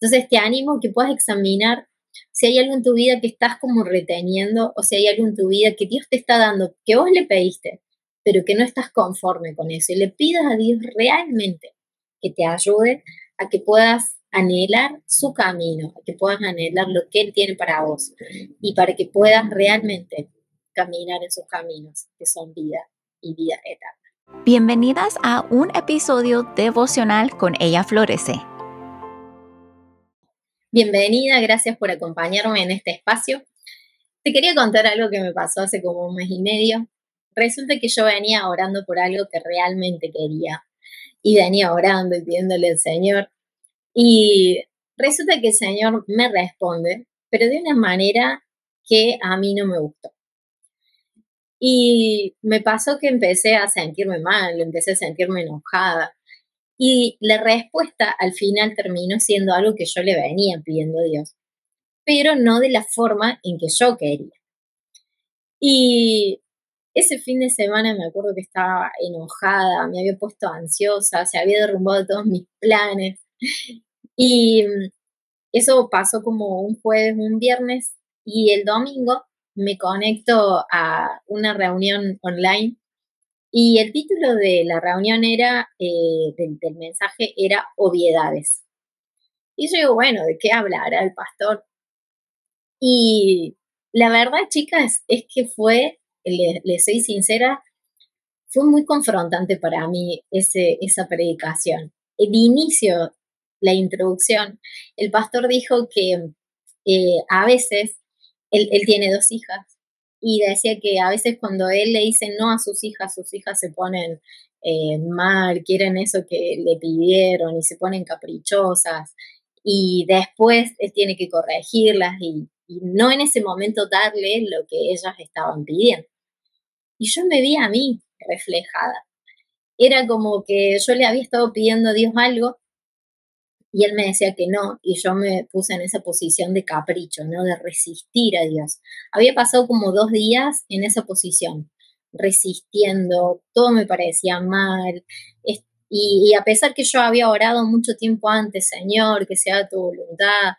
Entonces te animo que puedas examinar si hay algo en tu vida que estás como reteniendo o si hay algo en tu vida que Dios te está dando, que vos le pediste, pero que no estás conforme con eso. Y le pidas a Dios realmente que te ayude a que puedas anhelar su camino, a que puedas anhelar lo que Él tiene para vos y para que puedas realmente caminar en sus caminos, que son vida y vida eterna. Bienvenidas a un episodio devocional con Ella Florece Bienvenida, gracias por acompañarme en este espacio. Te quería contar algo que me pasó hace como un mes y medio. Resulta que yo venía orando por algo que realmente quería y venía orando y pidiéndole al Señor. Y resulta que el Señor me responde, pero de una manera que a mí no me gustó. Y me pasó que empecé a sentirme mal, empecé a sentirme enojada. Y la respuesta al final terminó siendo algo que yo le venía pidiendo a Dios, pero no de la forma en que yo quería. Y ese fin de semana me acuerdo que estaba enojada, me había puesto ansiosa, se había derrumbado todos mis planes. Y eso pasó como un jueves, un viernes, y el domingo me conecto a una reunión online y el título de la reunión era, eh, del, mensaje era obviedades. Y yo digo, bueno, ¿de qué hablará el pastor? Y la verdad, chicas, es que fue, le, soy sincera, fue muy confrontante para mí ese, esa predicación. El inicio, la introducción, el pastor dijo que eh, a veces él, tiene dos hijas y decía que a veces cuando él le dice no a sus hijas, sus hijas se ponen eh, mal, quieren eso que le pidieron y se ponen caprichosas y después él tiene que corregirlas y, y no en ese momento darle lo que ellas estaban pidiendo. Y yo me vi a mí reflejada. Era como que yo le había estado pidiendo a Dios algo y él me decía que no, y yo me puse en esa posición de capricho, ¿no? De resistir a Dios. Había pasado como dos días en esa posición, resistiendo, todo me parecía mal, y, a pesar que yo había orado mucho tiempo antes, Señor, que sea tu voluntad,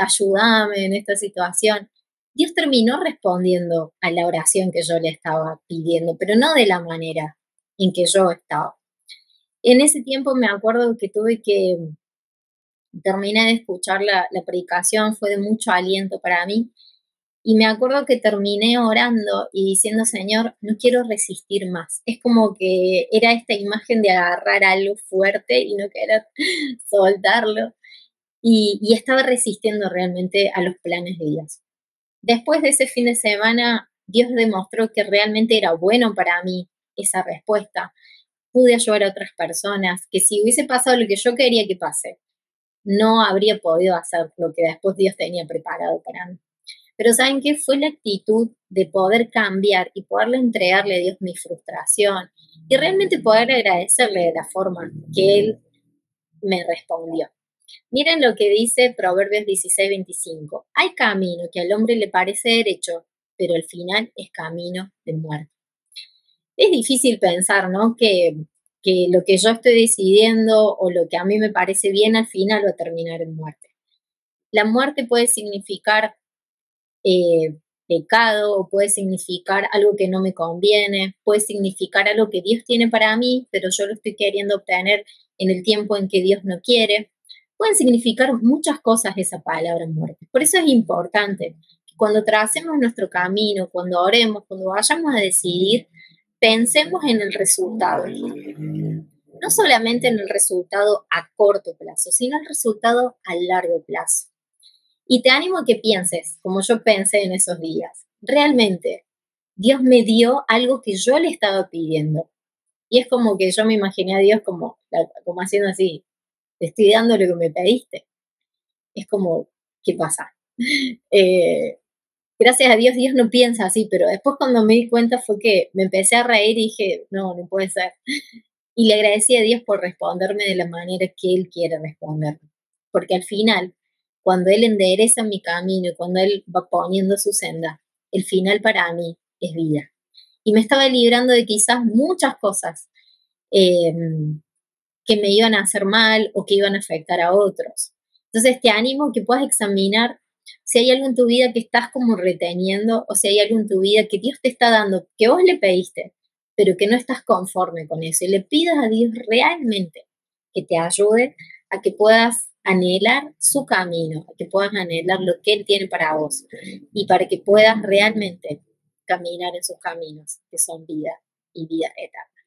ayúdame en esta situación, Dios terminó respondiendo a la oración que yo le estaba pidiendo, pero no de la manera en que yo estaba. En ese tiempo me acuerdo que tuve que terminé de escuchar la, predicación, fue de mucho aliento para mí. Y me acuerdo que terminé orando y diciendo, Señor, no quiero resistir más. Es como que era esta imagen de agarrar algo fuerte y no querer soltarlo. Y, y, estaba resistiendo realmente a los planes de Dios. Después de ese fin de semana, Dios demostró que realmente era bueno para mí esa respuesta. Pude ayudar a otras personas, que si hubiese pasado lo que yo quería que pase, no habría podido hacer lo que después Dios tenía preparado para mí. Pero ¿saben qué? Fue la actitud de poder cambiar y poderle entregarle a Dios mi frustración y realmente poder agradecerle de la forma que Él me respondió. Miren lo que dice Proverbios 16, 25. Hay camino que al hombre le parece derecho, pero al final es camino de muerte. Es difícil pensar, ¿no? Que que lo que yo estoy decidiendo o lo que a mí me parece bien al final va a terminar en muerte. La muerte puede significar eh, pecado puede significar algo que no me conviene, puede significar algo que Dios tiene para mí, pero yo lo estoy queriendo obtener en el tiempo en que Dios no quiere. Pueden significar muchas cosas esa palabra muerte. Por eso es importante que cuando tracemos nuestro camino, cuando oremos, cuando vayamos a decidir, pensemos en el resultado. No solamente en el resultado a corto plazo, sino el resultado a largo plazo. Y te animo a que pienses, como yo pensé en esos días, realmente Dios me dio algo que yo le estaba pidiendo. Y es como que yo me imaginé a Dios como, como haciendo así, te estoy dando lo que me pediste. Es como, ¿qué pasa? Eh, gracias a Dios Dios no piensa así, pero después cuando me di cuenta fue que me empecé a reír y dije, no, no puede ser. Y le agradecí a Dios por responderme de la manera que Él quiere responderme. Porque al final, cuando Él endereza mi camino y cuando Él va poniendo su senda, el final para mí es vida. Y me estaba librando de quizás muchas cosas em, que me iban a hacer mal o que iban a afectar a otros. Entonces te animo a que puedas examinar si hay algo en tu vida que estás como reteniendo o si hay algo en tu vida que Dios te está dando, que vos le pediste, pero que no estás conforme con eso. Y le pidas a Dios realmente que te ayude a que puedas anhelar su camino, a que puedas anhelar lo que Él tiene para vos y para que puedas realmente caminar en sus caminos, que son vida y vida eterna.